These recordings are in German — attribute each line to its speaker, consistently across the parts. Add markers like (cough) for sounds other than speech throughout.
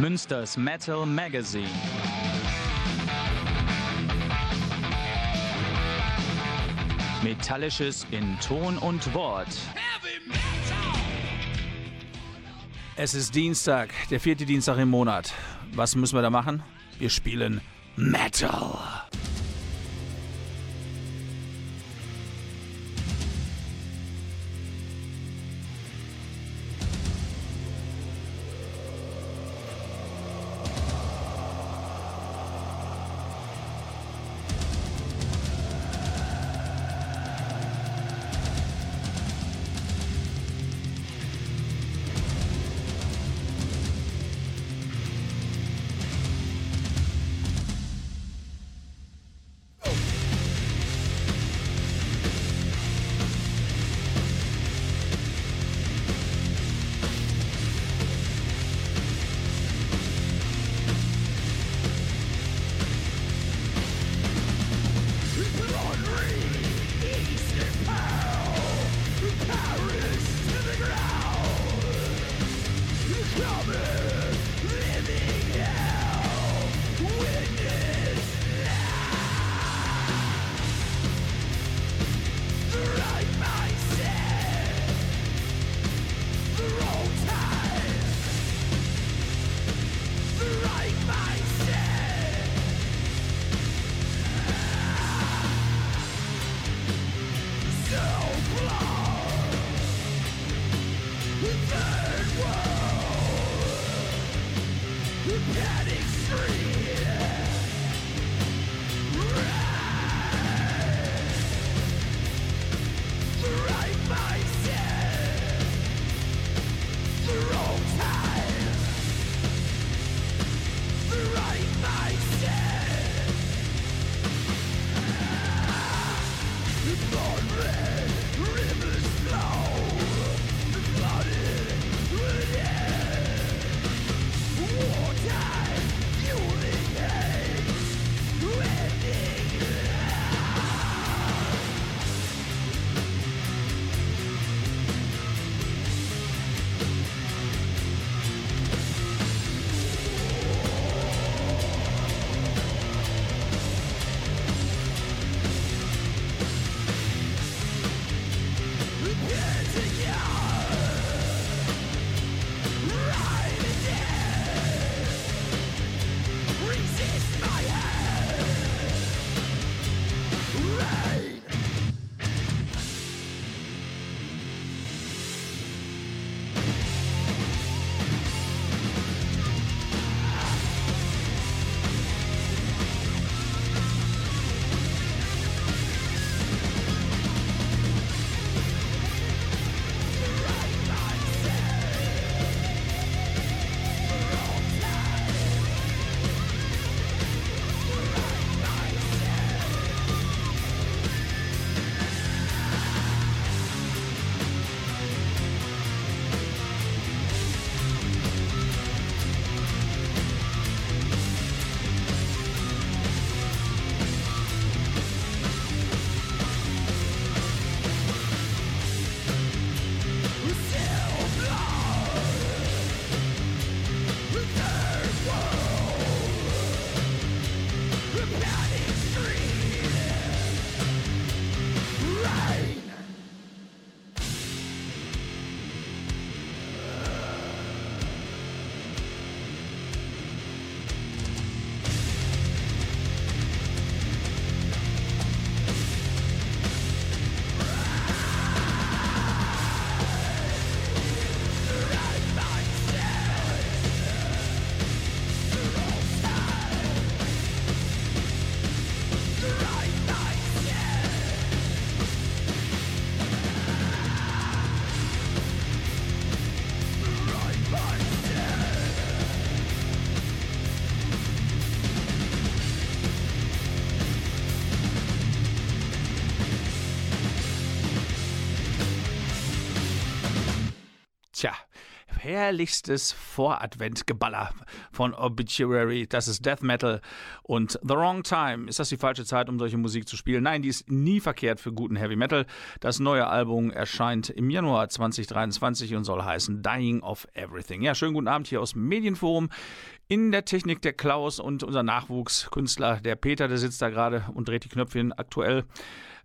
Speaker 1: Münsters Metal Magazine. Metallisches in Ton und Wort.
Speaker 2: Es ist Dienstag, der vierte Dienstag im Monat. Was müssen wir da machen? Wir spielen Metal. Herrlichstes Voradventgeballer von Obituary. Das ist Death Metal und The Wrong Time. Ist das die falsche Zeit, um solche Musik zu spielen? Nein, die ist nie verkehrt für guten Heavy Metal. Das neue Album erscheint im Januar 2023 und soll heißen Dying of Everything. Ja, schönen guten Abend hier aus Medienforum. In der Technik der Klaus und unser Nachwuchskünstler, der Peter, der sitzt da gerade und dreht die Knöpfchen aktuell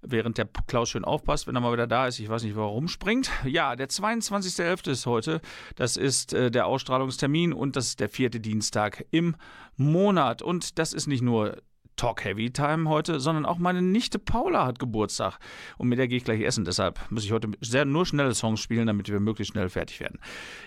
Speaker 2: während der Klaus schön aufpasst, wenn er mal wieder da ist. Ich weiß nicht, warum springt. Ja, der 22.11. ist heute. Das ist äh, der Ausstrahlungstermin und das ist der vierte Dienstag im Monat. Und das ist nicht nur Talk Heavy Time heute, sondern auch meine Nichte Paula hat Geburtstag. Und mit der gehe ich gleich essen. Deshalb muss ich heute sehr nur schnelle Songs spielen, damit wir möglichst schnell fertig werden.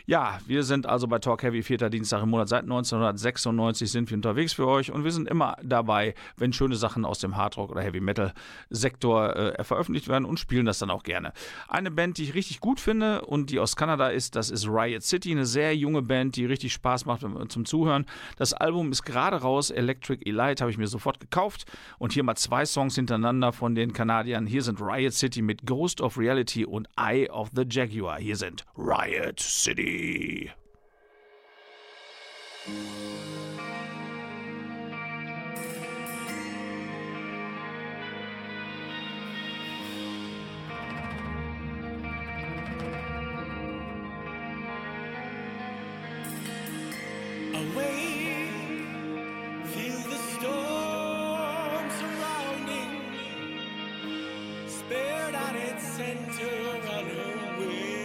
Speaker 2: Ja, wir sind also bei Talk Heavy, vierter Dienstag im Monat. Seit 1996 sind wir unterwegs für euch und wir sind immer dabei, wenn schöne Sachen aus dem Hardrock oder Heavy Metal Sektor äh, veröffentlicht werden und spielen das dann auch gerne. Eine Band, die ich richtig gut finde und die aus Kanada ist, das ist Riot City, eine sehr junge Band, die richtig Spaß macht zum Zuhören. Das Album ist gerade raus, Electric Elite, habe ich mir sofort gekauft. Und hier mal zwei Songs hintereinander von den Kanadiern. Hier sind Riot City mit Ghost of Reality und Eye of the Jaguar. Hier sind Riot City. sent her on her way.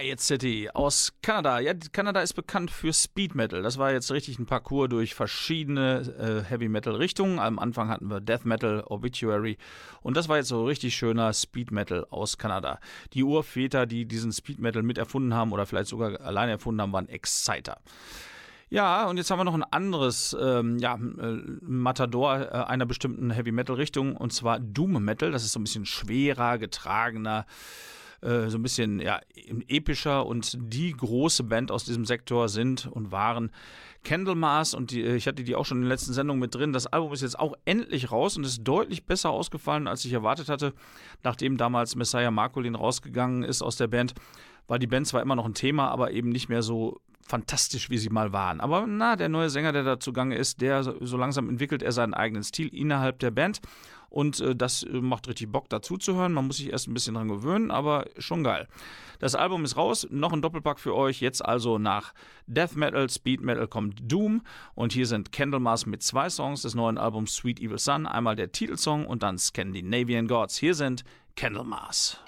Speaker 2: Riot City aus Kanada. Ja, Kanada ist bekannt für Speed Metal. Das war jetzt richtig ein Parcours durch verschiedene äh, Heavy Metal Richtungen. Am Anfang hatten wir Death Metal, Obituary und das war jetzt so richtig schöner Speed Metal aus Kanada. Die Urväter, die diesen Speed Metal mit erfunden haben oder vielleicht sogar alleine erfunden haben, waren Exciter. Ja, und jetzt haben wir noch ein anderes ähm, ja, äh, Matador äh, einer bestimmten Heavy Metal Richtung und zwar Doom Metal. Das ist so ein bisschen schwerer, getragener äh, so ein bisschen ja, epischer und die große Band aus diesem Sektor sind und waren Candlemas und die, ich hatte die auch schon in den letzten Sendungen mit drin. Das Album ist jetzt auch endlich raus und ist deutlich besser ausgefallen, als ich erwartet hatte, nachdem damals Messiah Marcolin rausgegangen ist aus der Band war die Band zwar immer noch ein Thema, aber eben nicht mehr so fantastisch, wie sie mal waren. Aber na, der neue Sänger, der da zugange ist, der so langsam entwickelt er seinen eigenen Stil innerhalb der Band. Und äh, das äh, macht richtig Bock dazu zu hören. Man muss sich erst ein bisschen dran gewöhnen, aber schon geil. Das Album ist raus, noch ein Doppelpack für euch. Jetzt also nach Death Metal, Speed Metal kommt Doom. Und hier sind Candlemas mit zwei Songs des neuen Albums Sweet Evil Sun. Einmal der Titelsong und dann Scandinavian Gods. Hier sind Candlemas.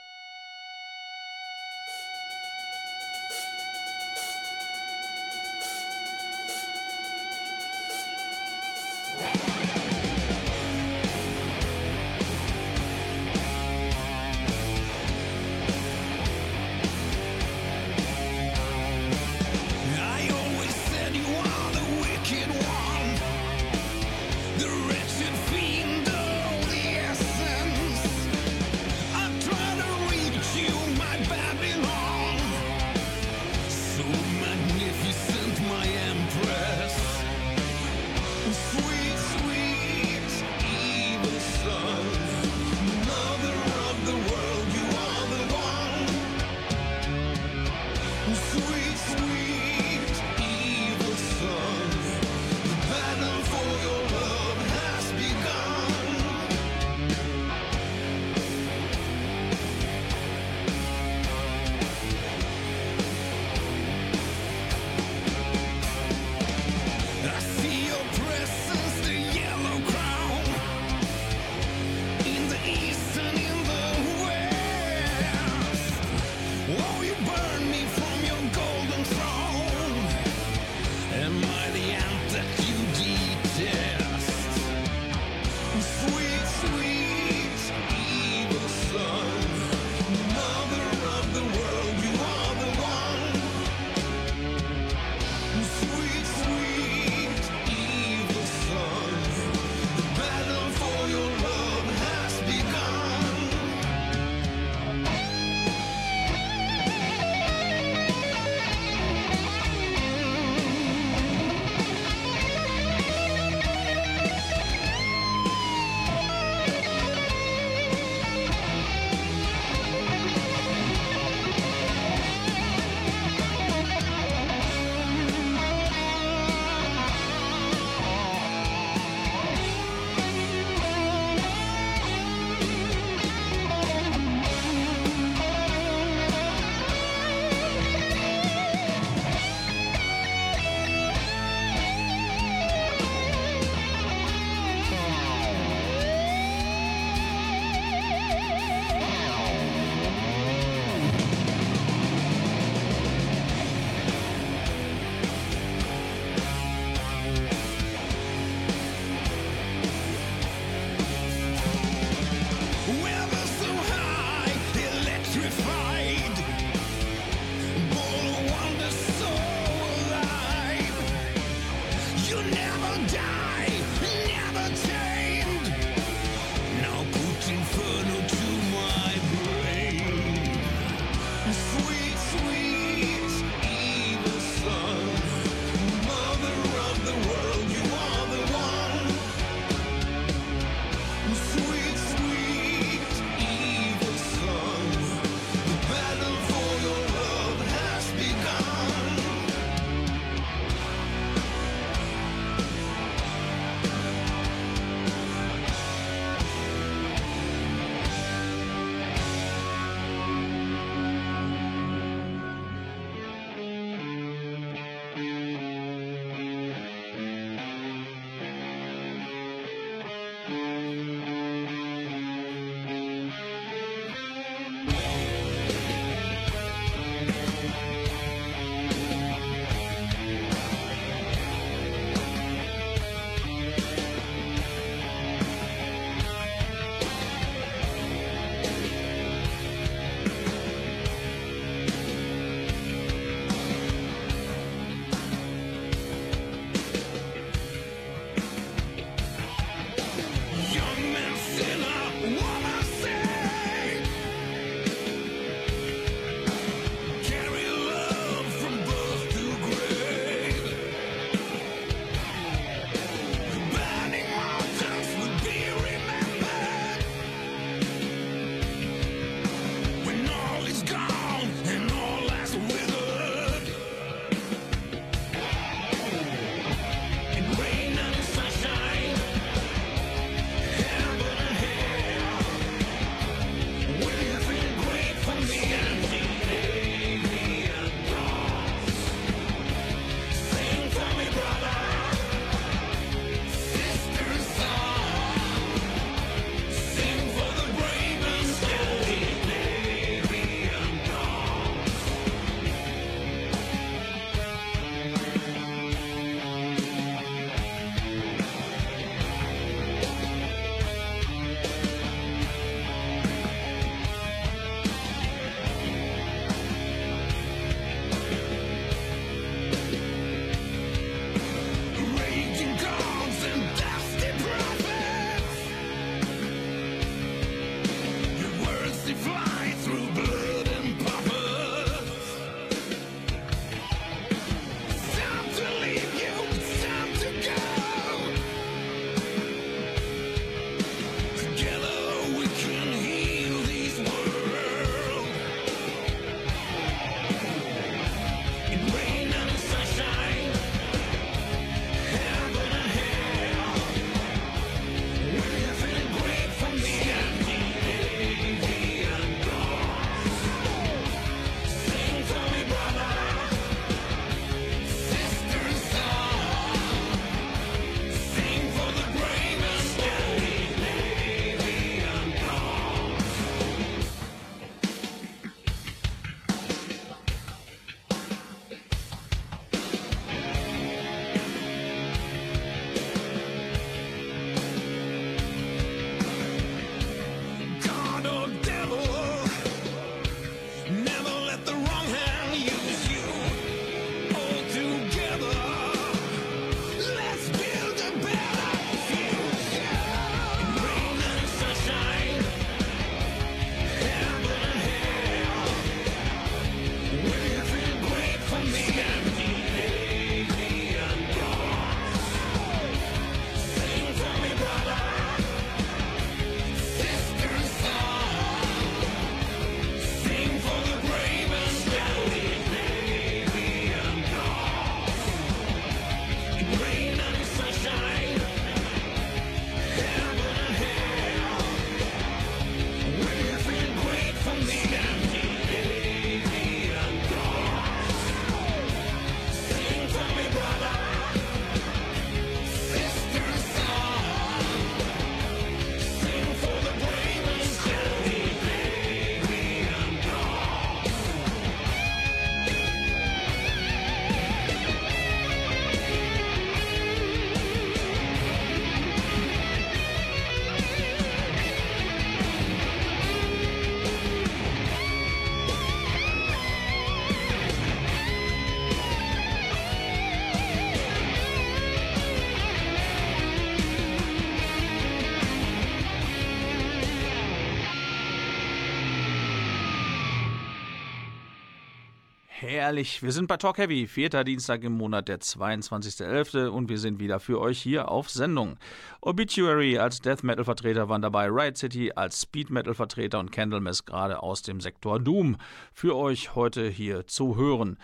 Speaker 2: Herrlich. Wir sind bei Talk Heavy, vierter Dienstag im Monat, der 22.11. und wir sind wieder für euch hier auf Sendung. Obituary als Death Metal Vertreter waren dabei, Riot City als Speed Metal Vertreter und Candlemass gerade aus dem Sektor Doom für euch heute hier zu hören.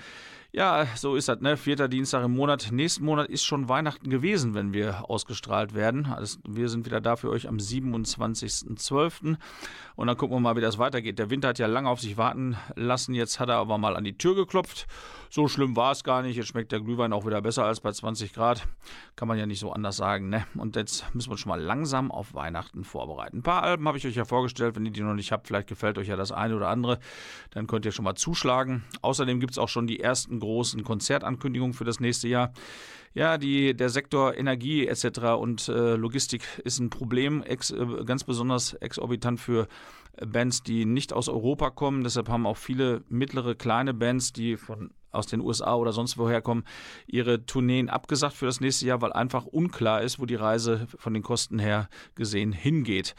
Speaker 2: Ja, so ist das, ne? Vierter Dienstag im Monat. Nächsten Monat ist schon Weihnachten gewesen, wenn wir ausgestrahlt werden. Also wir sind wieder da für euch am 27.12. Und dann gucken wir mal, wie das weitergeht. Der Winter hat ja lange auf sich warten lassen. Jetzt hat er aber mal an die Tür geklopft. So schlimm war es gar nicht. Jetzt schmeckt der Glühwein auch wieder besser als bei 20 Grad. Kann man ja nicht so anders sagen, ne? Und jetzt müssen wir uns schon mal langsam auf Weihnachten vorbereiten. Ein paar Alben habe ich euch ja vorgestellt. Wenn ihr die noch nicht habt, vielleicht gefällt euch ja das eine oder andere. Dann könnt ihr schon mal zuschlagen. Außerdem gibt es auch schon die ersten großen Konzertankündigungen für das nächste Jahr. Ja, die, der Sektor Energie etc. und äh, Logistik ist ein Problem, ex, äh, ganz besonders exorbitant für Bands, die nicht aus Europa kommen. Deshalb haben auch viele mittlere, kleine Bands, die von aus den USA oder sonst woher kommen, ihre Tourneen abgesagt für das nächste Jahr, weil einfach unklar ist, wo die Reise von den Kosten her gesehen hingeht.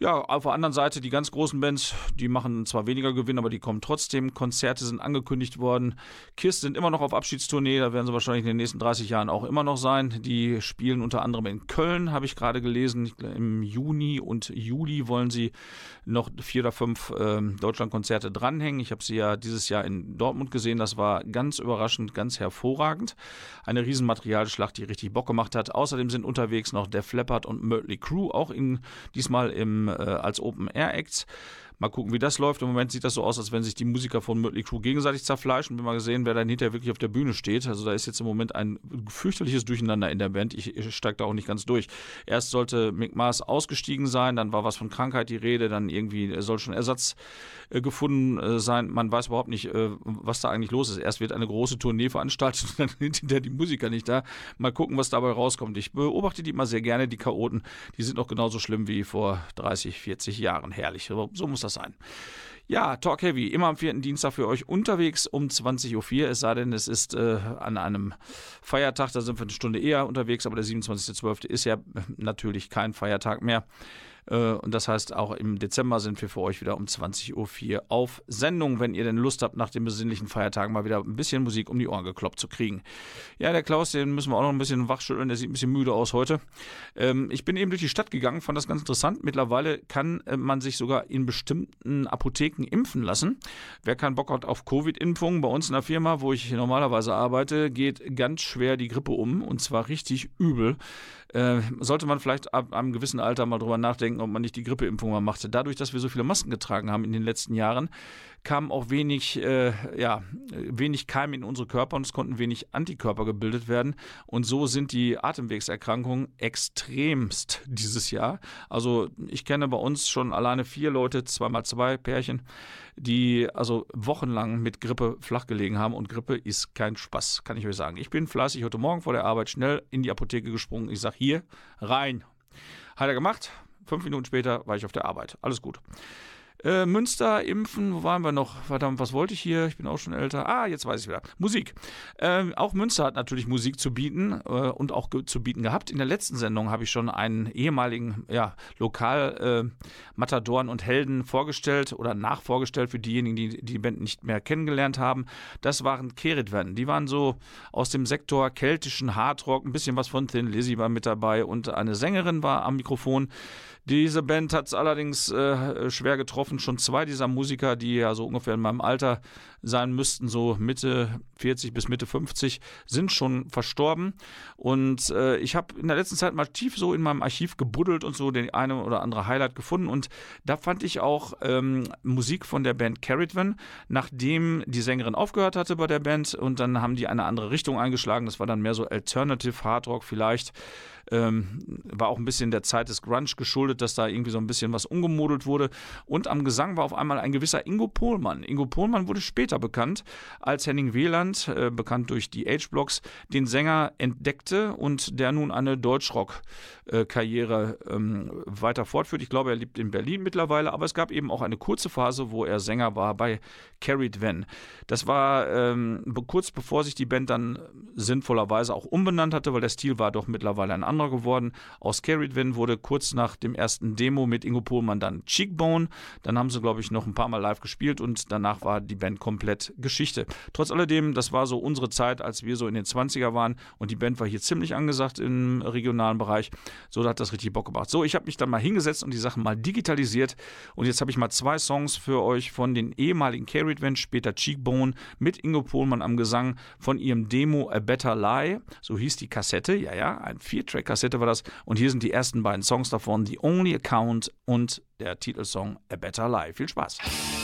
Speaker 2: Ja, auf der anderen Seite die ganz großen Bands, die machen zwar weniger Gewinn, aber die kommen trotzdem. Konzerte sind angekündigt worden. Kiss sind immer noch auf Abschiedstournee, da werden sie wahrscheinlich in den nächsten 30 Jahren auch immer noch sein. Die spielen unter anderem in Köln, habe ich gerade gelesen. Im Juni und Juli wollen sie noch vier oder fünf äh, Deutschlandkonzerte dranhängen. Ich habe sie ja dieses Jahr in Dortmund gesehen. Das war ganz überraschend, ganz hervorragend. Eine Riesenmaterialschlacht, die richtig Bock gemacht hat. Außerdem sind unterwegs noch der Flappert und Mötley Crew, auch in, diesmal im, äh, als Open-Air-Acts. Mal gucken, wie das läuft. Im Moment sieht das so aus, als wenn sich die Musiker von Mötley Crew gegenseitig zerfleischen. Bin mal gesehen, wer dann hinterher wirklich auf der Bühne steht. Also da ist jetzt im Moment ein fürchterliches Durcheinander in der Band. Ich, ich steige da auch nicht ganz durch. Erst sollte Mick Mars ausgestiegen sein, dann war was von Krankheit die Rede, dann irgendwie soll schon Ersatz äh, gefunden äh, sein. Man weiß überhaupt nicht, äh, was da eigentlich los ist. Erst wird eine große Tournee veranstaltet und dann (laughs) sind hinterher die Musiker nicht da. Mal gucken, was dabei rauskommt. Ich beobachte die immer sehr gerne, die Chaoten. Die sind auch genauso schlimm wie vor 30, 40 Jahren. Herrlich. So muss das sein. Ja, Talk Heavy, immer am vierten Dienstag für euch unterwegs um 20.04 Uhr, es sei denn, es ist äh, an einem Feiertag, da sind wir eine Stunde eher unterwegs, aber der 27.12. ist ja natürlich kein Feiertag mehr. Äh, und das heißt, auch im Dezember sind wir für euch wieder um 20.04 Uhr auf Sendung, wenn ihr denn Lust habt, nach den besinnlichen Feiertagen mal wieder ein bisschen Musik um die Ohren gekloppt zu kriegen. Ja, der Klaus, den müssen wir auch noch ein bisschen wachschütteln, der sieht ein bisschen müde aus heute. Ähm, ich bin eben durch die Stadt gegangen, fand das ganz interessant. Mittlerweile kann äh, man sich sogar in bestimmten Apotheken impfen lassen. Wer keinen Bock hat auf Covid-Impfungen, bei uns in der Firma, wo ich normalerweise arbeite, geht ganz schwer die Grippe um und zwar richtig übel äh, sollte man vielleicht ab einem gewissen Alter mal drüber nachdenken, ob man nicht die Grippeimpfung mal machte. Dadurch, dass wir so viele Masken getragen haben in den letzten Jahren, kam auch wenig, äh, ja, wenig Keim in unsere Körper und es konnten wenig Antikörper gebildet werden. Und so sind die Atemwegserkrankungen extremst dieses Jahr. Also ich kenne bei uns schon alleine vier Leute, zweimal zwei Pärchen, die also wochenlang mit Grippe flachgelegen haben. Und Grippe ist kein Spaß, kann ich euch sagen. Ich bin fleißig heute Morgen vor der Arbeit schnell in die Apotheke gesprungen. Ich sage hier rein. Hat er gemacht. Fünf Minuten später war ich auf der Arbeit. Alles gut. Äh, Münster, Impfen, wo waren wir noch? Verdammt, was wollte ich hier? Ich bin auch schon älter. Ah, jetzt weiß ich wieder. Musik. Ähm, auch Münster hat natürlich Musik zu bieten äh, und auch zu bieten gehabt. In der letzten Sendung habe ich schon einen ehemaligen ja, Lokal-Matadoren äh, und Helden vorgestellt oder nachvorgestellt für diejenigen, die die Band nicht mehr kennengelernt haben. Das waren Keritven. Die waren so aus dem Sektor keltischen Hardrock, ein bisschen was von Thin Lizzy war mit dabei und eine Sängerin war am Mikrofon. Diese Band hat es allerdings äh, schwer getroffen. Schon zwei dieser Musiker, die ja so ungefähr in meinem Alter sein müssten, so Mitte 40 bis Mitte 50, sind schon verstorben. Und äh, ich habe in der letzten Zeit mal tief so in meinem Archiv gebuddelt und so den eine oder andere Highlight gefunden. Und da fand ich auch ähm, Musik von der Band Carritvan, nachdem die Sängerin aufgehört hatte bei der Band. Und dann haben die eine andere Richtung eingeschlagen. Das war dann mehr so Alternative Hard Rock vielleicht. Ähm, war auch ein bisschen der Zeit des Grunge geschuldet, dass da irgendwie so ein bisschen was umgemodelt wurde. Und am Gesang war auf einmal ein gewisser Ingo Pohlmann. Ingo Pohlmann wurde später bekannt, als Henning Wieland, äh, bekannt durch die Age-Blocks, den Sänger entdeckte und der nun eine Deutschrock-Karriere ähm, weiter fortführt. Ich glaube, er lebt in Berlin mittlerweile, aber es gab eben auch eine kurze Phase, wo er Sänger war bei Carried Van. Das war ähm, kurz bevor sich die Band dann sinnvollerweise auch umbenannt hatte, weil der Stil war doch mittlerweile ein anderer anderer geworden. Aus Carried Win wurde kurz nach dem ersten Demo mit Ingo Pohlmann dann Cheekbone. Dann haben sie, glaube ich, noch ein paar Mal live gespielt und danach war die Band komplett Geschichte. Trotz alledem, das war so unsere Zeit, als wir so in den 20er waren und die Band war hier ziemlich angesagt im regionalen Bereich. So, da hat das richtig Bock gemacht. So, ich habe mich dann mal hingesetzt und die Sachen mal digitalisiert und jetzt habe ich mal zwei Songs für euch von den ehemaligen Carried Band, später Cheekbone, mit Ingo Pohlmann am Gesang von ihrem Demo A Better Lie. So hieß die Kassette. Ja, ja, ein Vier-Track-Kassette war das. Und hier sind die ersten beiden Songs davon: The Only Account und der Titelsong A Better Lie. Viel Spaß.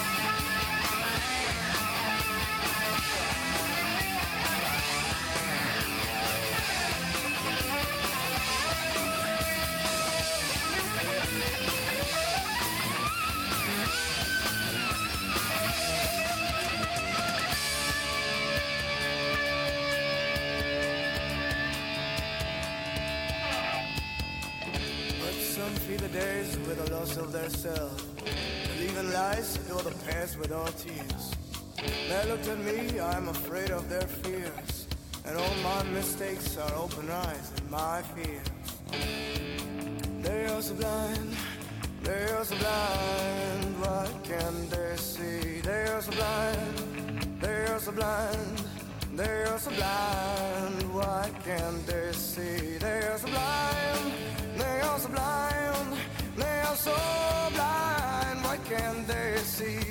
Speaker 3: Believing lies, fill the past with all tears. They looked at me, I'm afraid of their fears. And all my mistakes are open eyes and my fears. They are so blind, they are so blind. What can they see? They are so blind, they are so blind. They are so blind, what can they see? They are so blind, so blind. They are so blind, what can't they see?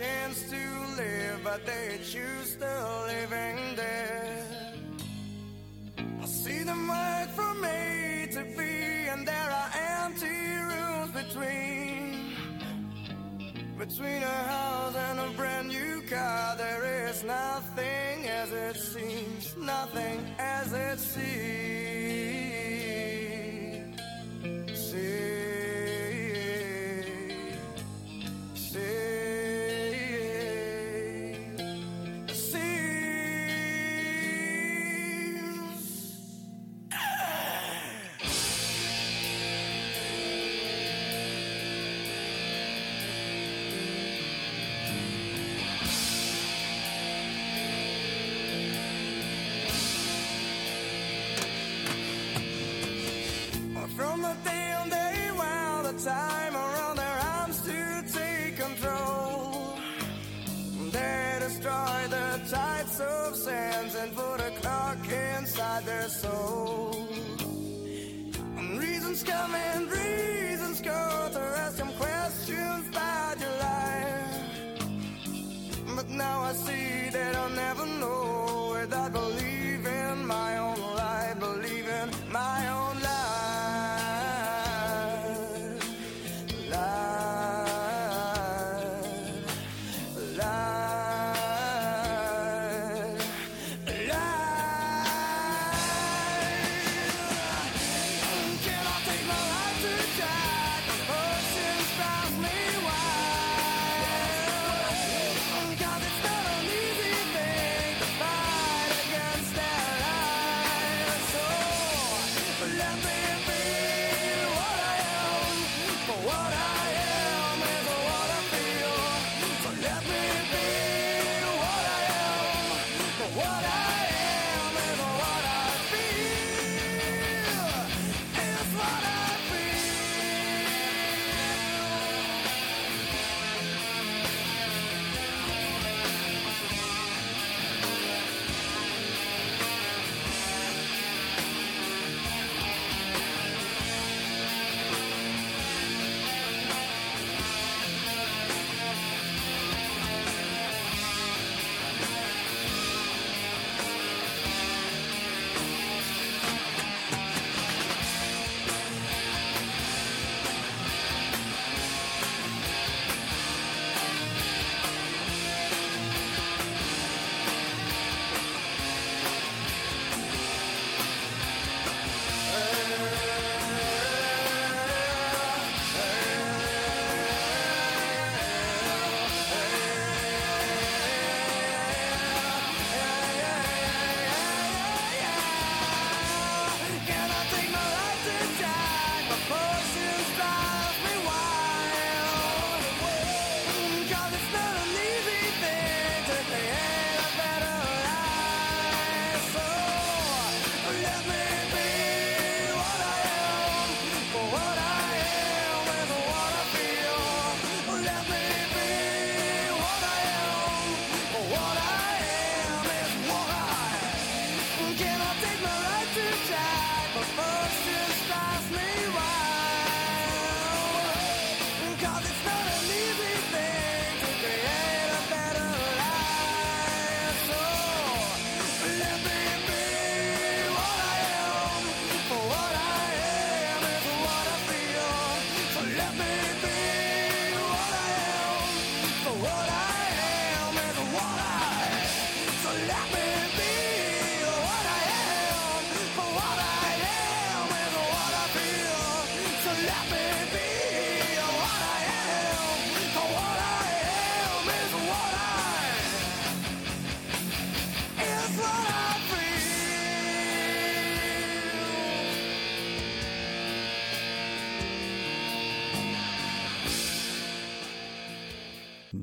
Speaker 3: chance to live, but they choose the living there. See them work from A to B, and there are empty rooms between. Between a house and a brand new car, there is nothing as it seems, nothing as it seems.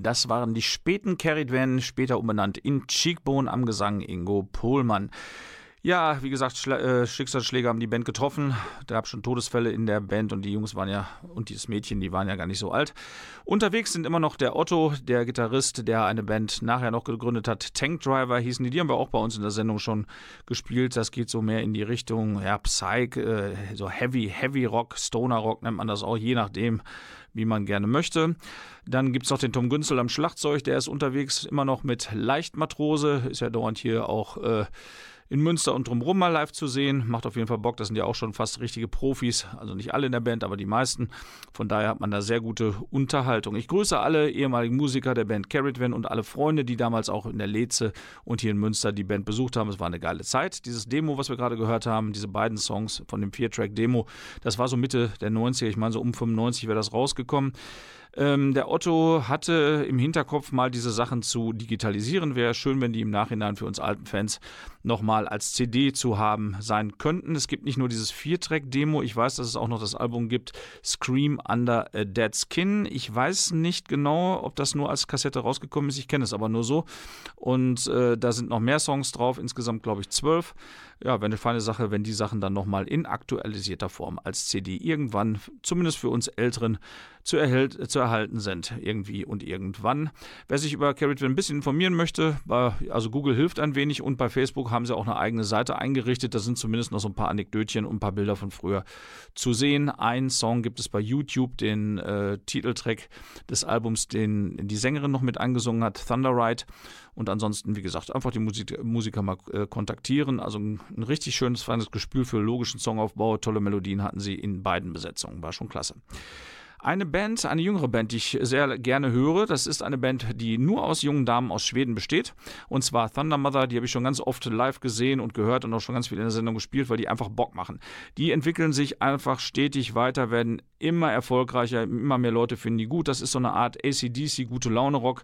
Speaker 2: Das waren die späten Carried später umbenannt in Cheekbone am Gesang Ingo Pohlmann. Ja, wie gesagt, äh, Schicksalsschläge haben die Band getroffen. Da gab schon Todesfälle in der Band und die Jungs waren ja, und dieses Mädchen, die waren ja gar nicht so alt. Unterwegs sind immer noch der Otto, der Gitarrist, der eine Band nachher noch gegründet hat. Tank Driver hießen die, die haben wir auch bei uns in der Sendung schon gespielt. Das geht so mehr in die Richtung, ja, Psych, äh, so Heavy, Heavy Rock, Stoner Rock nennt man das auch, je nachdem, wie man gerne möchte. Dann gibt es noch den Tom Günzel am Schlagzeug, der ist unterwegs immer noch mit Leichtmatrose, ist ja dauernd hier auch äh, in Münster und drumherum mal live zu sehen. Macht auf jeden Fall Bock. Das sind ja auch schon fast richtige Profis. Also nicht alle in der Band, aber die meisten. Von daher hat man da sehr gute Unterhaltung. Ich grüße alle ehemaligen Musiker der Band Carrotvan und alle Freunde, die damals auch in der Leze und hier in Münster die Band besucht haben. Es war eine geile Zeit. Dieses Demo, was wir gerade gehört haben, diese beiden Songs von dem Vier-Track-Demo, das war so Mitte der 90er. Ich meine, so um 95 wäre das rausgekommen. Ähm, der Otto hatte im Hinterkopf mal diese Sachen zu digitalisieren. Wäre schön, wenn die im Nachhinein für uns alten Fans nochmal als CD zu haben sein könnten. Es gibt nicht nur dieses Vier-Track-Demo, ich weiß, dass es auch noch das Album gibt, Scream Under a Dead Skin. Ich weiß nicht genau, ob das nur als Kassette rausgekommen ist. Ich kenne es aber nur so. Und äh, da sind noch mehr Songs drauf, insgesamt glaube ich zwölf. Ja, wäre eine feine Sache, wenn die Sachen dann nochmal in aktualisierter Form als CD irgendwann, zumindest für uns Älteren, zu, erhält, zu erhalten sind. Irgendwie und irgendwann. Wer sich über Carrot ein bisschen informieren möchte, also Google hilft ein wenig und bei Facebook haben sie auch eine eigene Seite eingerichtet. Da sind zumindest noch so ein paar Anekdötchen und ein paar Bilder von früher zu sehen. Ein Song gibt es bei YouTube, den äh, Titeltrack des Albums, den die Sängerin noch mit eingesungen hat, Thunder Ride. Und ansonsten, wie gesagt, einfach die Musik, Musiker mal äh, kontaktieren. Also ein, ein, richtig schönes, feines Gespür für logischen Songaufbau. Tolle Melodien hatten sie in beiden Besetzungen. War schon klasse. Eine Band, eine jüngere Band, die ich sehr gerne höre, das ist eine Band, die nur aus jungen Damen aus Schweden besteht. Und zwar Thunder Mother, die habe ich schon ganz oft live gesehen und gehört und auch schon ganz viel in der Sendung gespielt, weil die einfach Bock machen. Die entwickeln sich einfach stetig weiter, werden immer erfolgreicher, immer mehr Leute finden die gut. Das ist so eine Art ACDC, gute Laune-Rock,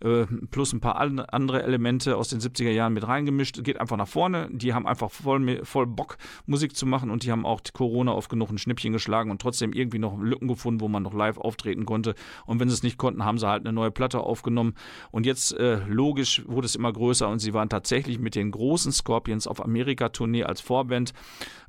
Speaker 2: äh, plus ein paar andere Elemente aus den 70er Jahren mit reingemischt. Geht einfach nach vorne. Die haben einfach voll, voll Bock, Musik zu machen und die haben auch Corona oft genug ein Schnippchen geschlagen und trotzdem irgendwie noch Lücken gefunden, wo man noch live auftreten konnte. Und wenn sie es nicht konnten, haben sie halt eine neue Platte aufgenommen. Und jetzt, äh, logisch, wurde es immer größer und sie waren tatsächlich mit den großen Scorpions auf Amerika-Tournee als Vorband.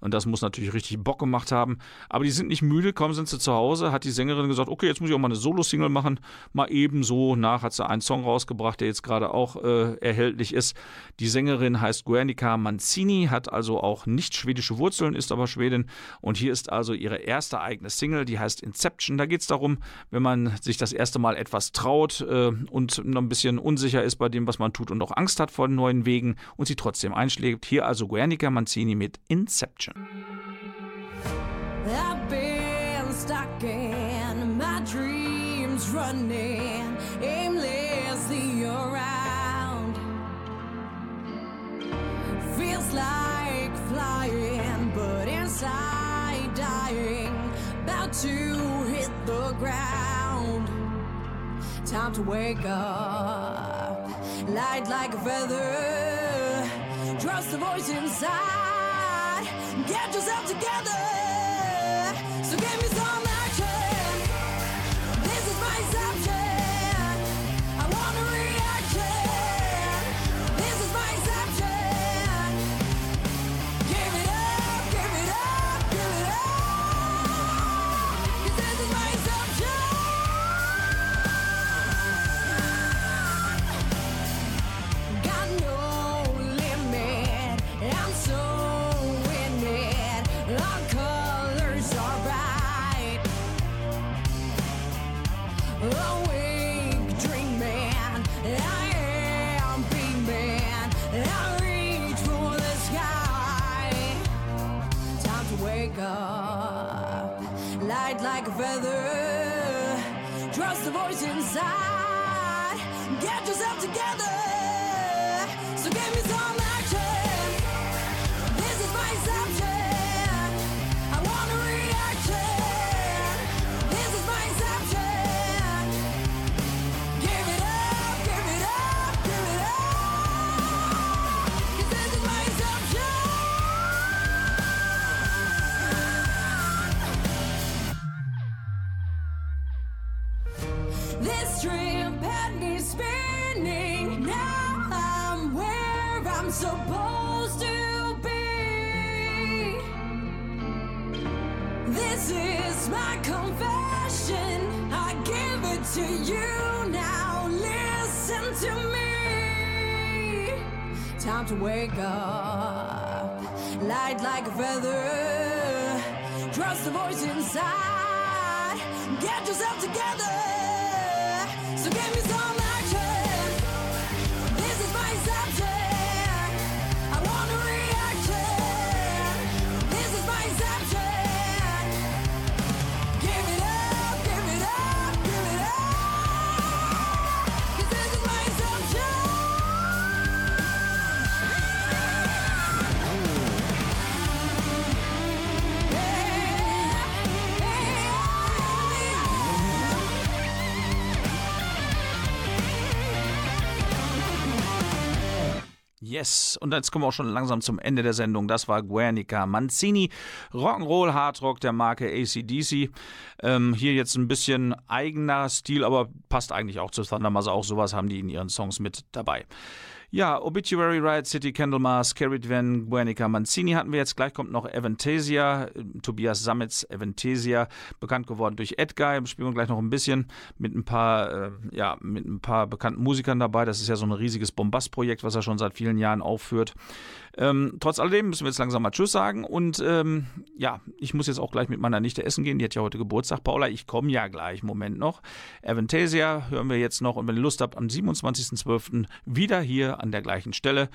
Speaker 2: Und das muss natürlich richtig Bock gemacht haben. Aber die sind nicht müde, kaum sind sie zu Hause, hat die Sängerin gesagt, okay, jetzt muss ich auch mal eine Solo-Single machen. Mal ebenso nach hat sie einen Song rausgebracht, der jetzt gerade auch äh, erhältlich ist. Die Sängerin heißt Guernica Mancini, hat also auch nicht schwedische Wurzeln, ist aber Schwedin. Und hier ist also ihre erste eigene Single, die heißt Inception. Da geht es darum, wenn man sich das erste Mal etwas traut äh, und noch ein bisschen unsicher ist bei dem, was man tut und auch Angst hat vor neuen Wegen und sie trotzdem einschlägt. Hier also Guernica Mancini mit Inception. I've been stuck in my dreams running aimlessly around. Feels like flying, but inside dying, about to hit the ground. Time to wake up, light like a feather. Trust the voice inside. Get yourself together. Feather. Trust the voice inside. Get yourself together. This dream had me spinning. Now I'm where I'm supposed to be. This is my confession. I give it to you now. Listen to me. Time to wake up. Light like a feather. Trust the voice inside. Get yourself together. Yes, und jetzt kommen wir auch schon langsam zum Ende der Sendung. Das war Guernica Manzini, Rock'n'Roll, Hardrock der Marke ACDC. Ähm, hier jetzt ein bisschen eigener Stil, aber passt eigentlich auch zu Thundermother. Auch sowas haben die in ihren Songs mit dabei. Ja, Obituary Riot City, Candlemas, Carrie Van, Guernica Manzini hatten wir jetzt. Gleich kommt noch Avantasia, Tobias Sammetz Avantasia, bekannt geworden durch Edguy. Spielen wir gleich noch ein bisschen mit ein paar, äh, ja, mit ein paar bekannten Musikern dabei. Das ist ja so ein riesiges Bombastprojekt, was er schon seit vielen Jahren aufführt. Ähm, trotz alledem müssen wir jetzt langsam mal Tschüss sagen. Und ähm, ja, ich muss jetzt auch gleich mit meiner Nichte essen gehen. Die hat ja heute Geburtstag, Paula. Ich komme ja gleich. Moment noch. Avantasia hören wir jetzt noch. Und wenn ihr Lust habt, am 27.12. wieder hier an der gleichen Stelle.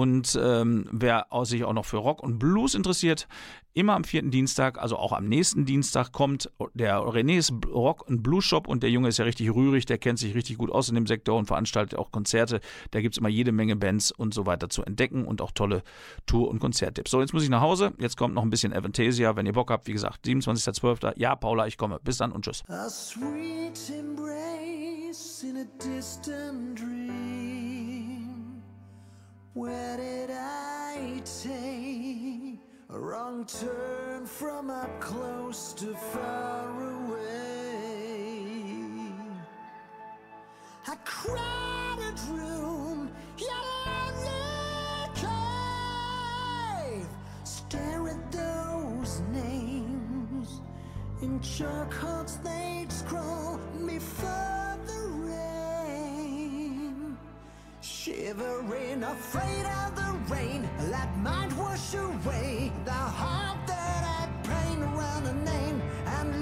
Speaker 2: Und ähm, wer sich auch noch für Rock und Blues interessiert, immer am vierten Dienstag, also auch am nächsten Dienstag, kommt der René's Rock und Blues Shop und der Junge ist ja richtig rührig, der kennt sich richtig gut aus in dem Sektor und veranstaltet auch Konzerte. Da gibt es immer jede Menge Bands und so weiter zu entdecken und auch tolle Tour- und Konzerttipps. So, jetzt muss ich nach Hause. Jetzt kommt noch ein bisschen Avantasia, wenn ihr Bock habt. Wie gesagt, 27.12. Ja, Paula, ich komme. Bis dann und tschüss. A sweet embrace in a distant dream. Where did I take a wrong turn from up close to far away? A crowded room, yet lonely cave. Stare at those names in chalk they'd scroll me Shivering, afraid of the rain, that might wash away the heart that I paint around a name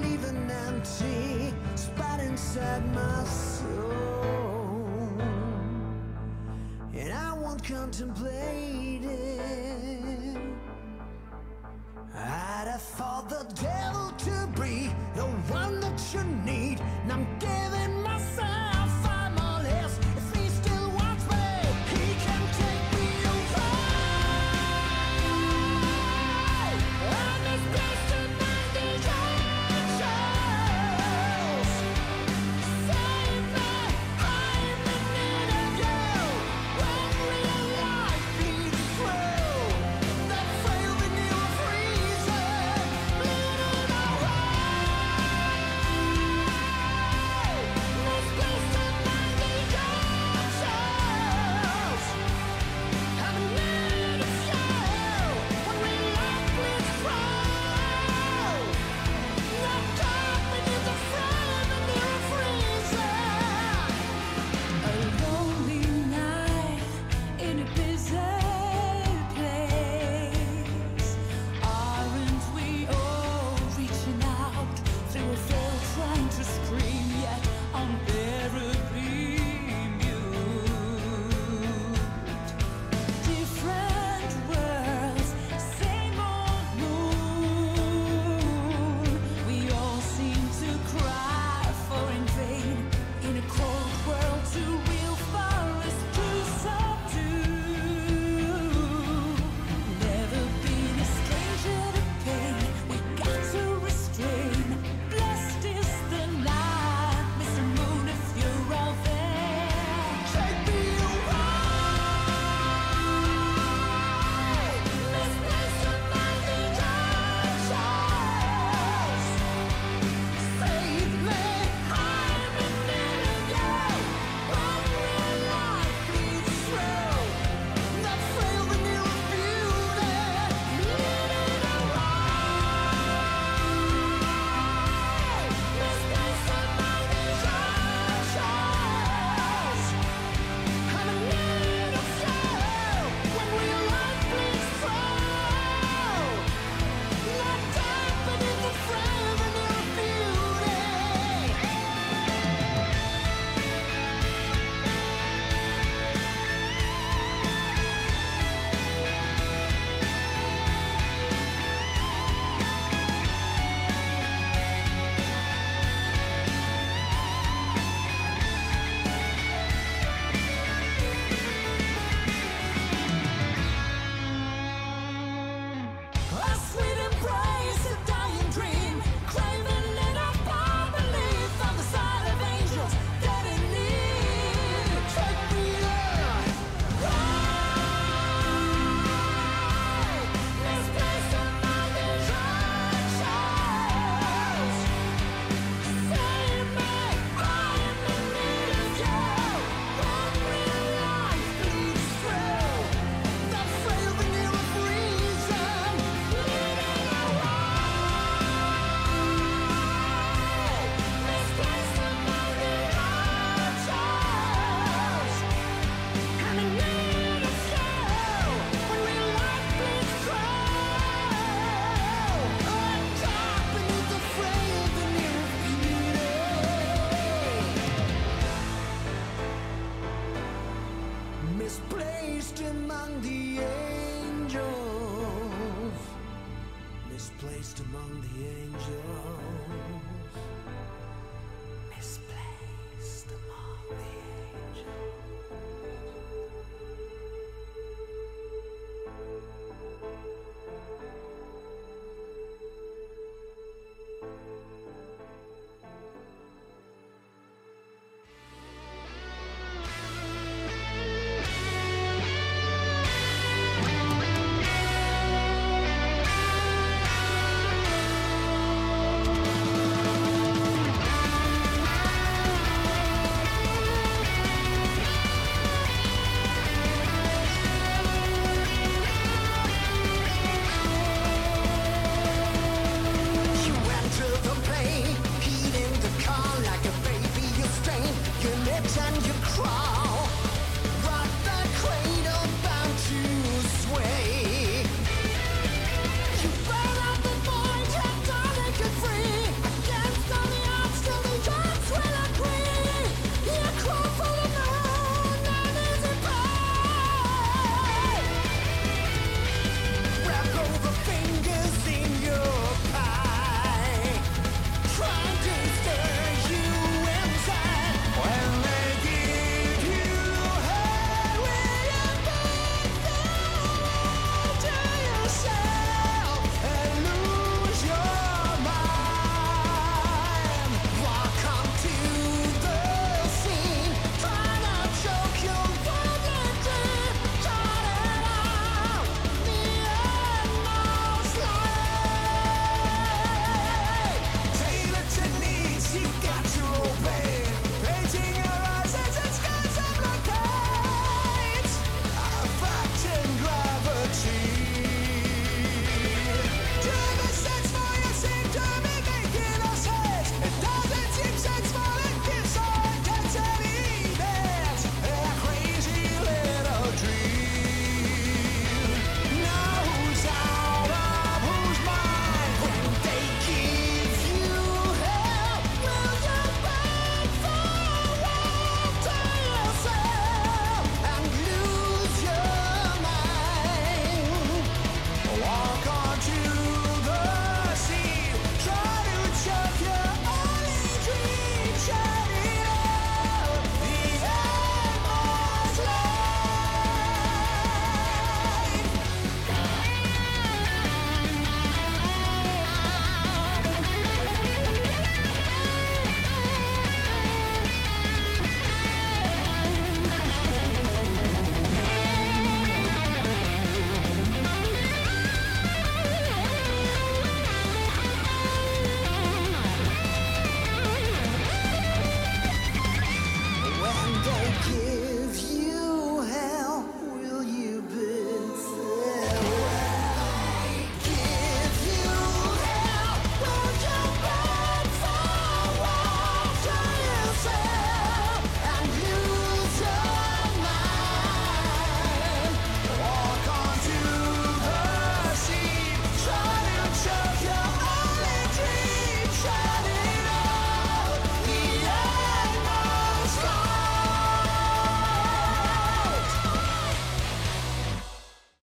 Speaker 2: leave an empty spot inside my soul. And I won't contemplate it. I'd have thought the devil to be the one that you need, and I'm giving myself